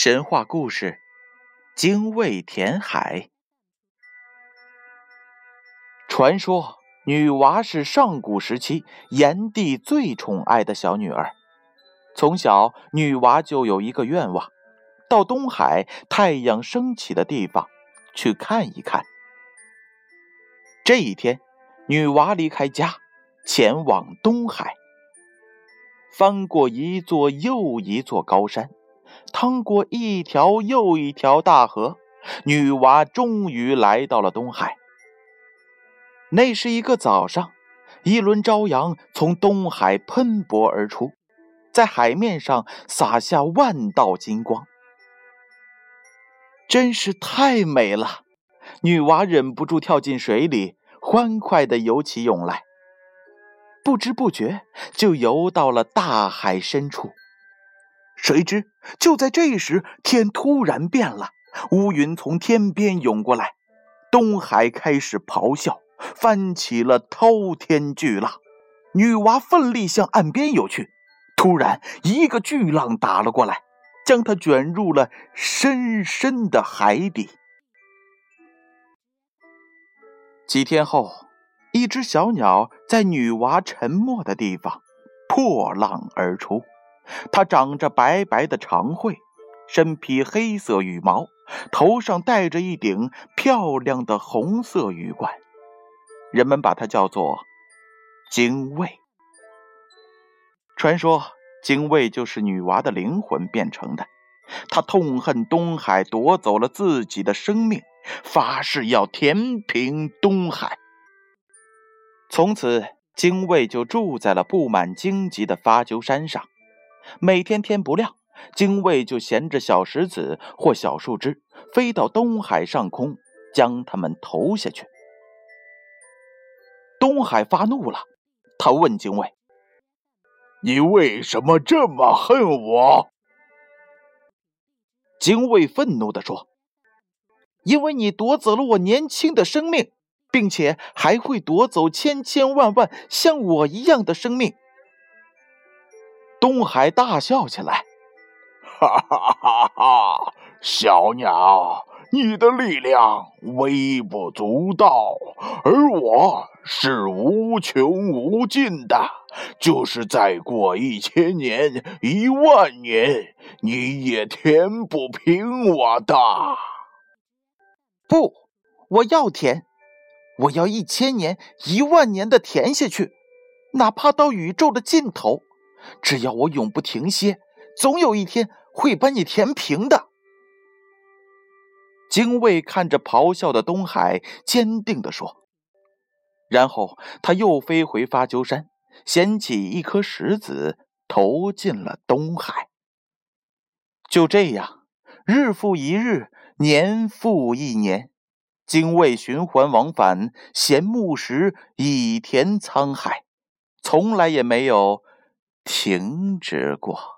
神话故事：精卫填海。传说女娲是上古时期炎帝最宠爱的小女儿。从小，女娃就有一个愿望，到东海太阳升起的地方去看一看。这一天，女娃离开家，前往东海，翻过一座又一座高山。趟过一条又一条大河，女娲终于来到了东海。那是一个早上，一轮朝阳从东海喷薄而出，在海面上洒下万道金光，真是太美了。女娲忍不住跳进水里，欢快地游起泳来，不知不觉就游到了大海深处。谁知就在这时，天突然变了，乌云从天边涌过来，东海开始咆哮，翻起了滔天巨浪。女娲奋力向岸边游去，突然一个巨浪打了过来，将她卷入了深深的海底。几天后，一只小鸟在女娲沉没的地方破浪而出。它长着白白的长喙，身披黑色羽毛，头上戴着一顶漂亮的红色羽冠，人们把它叫做精卫。传说精卫就是女娲的灵魂变成的，她痛恨东海夺走了自己的生命，发誓要填平东海。从此，精卫就住在了布满荆棘的发鸠山上。每天天不亮，精卫就衔着小石子或小树枝，飞到东海上空，将它们投下去。东海发怒了，他问精卫：“你为什么这么恨我？”精卫愤怒地说：“因为你夺走了我年轻的生命，并且还会夺走千千万万像我一样的生命。”东海大笑起来，哈哈哈哈！小鸟，你的力量微不足道，而我是无穷无尽的。就是再过一千年、一万年，你也填不平我的。不，我要填，我要一千年、一万年的填下去，哪怕到宇宙的尽头。只要我永不停歇，总有一天会把你填平的。精卫看着咆哮的东海，坚定地说。然后他又飞回发鸠山，衔起一颗石子，投进了东海。就这样，日复一日，年复一年，精卫循环往返，衔木石以填沧海，从来也没有。停止过。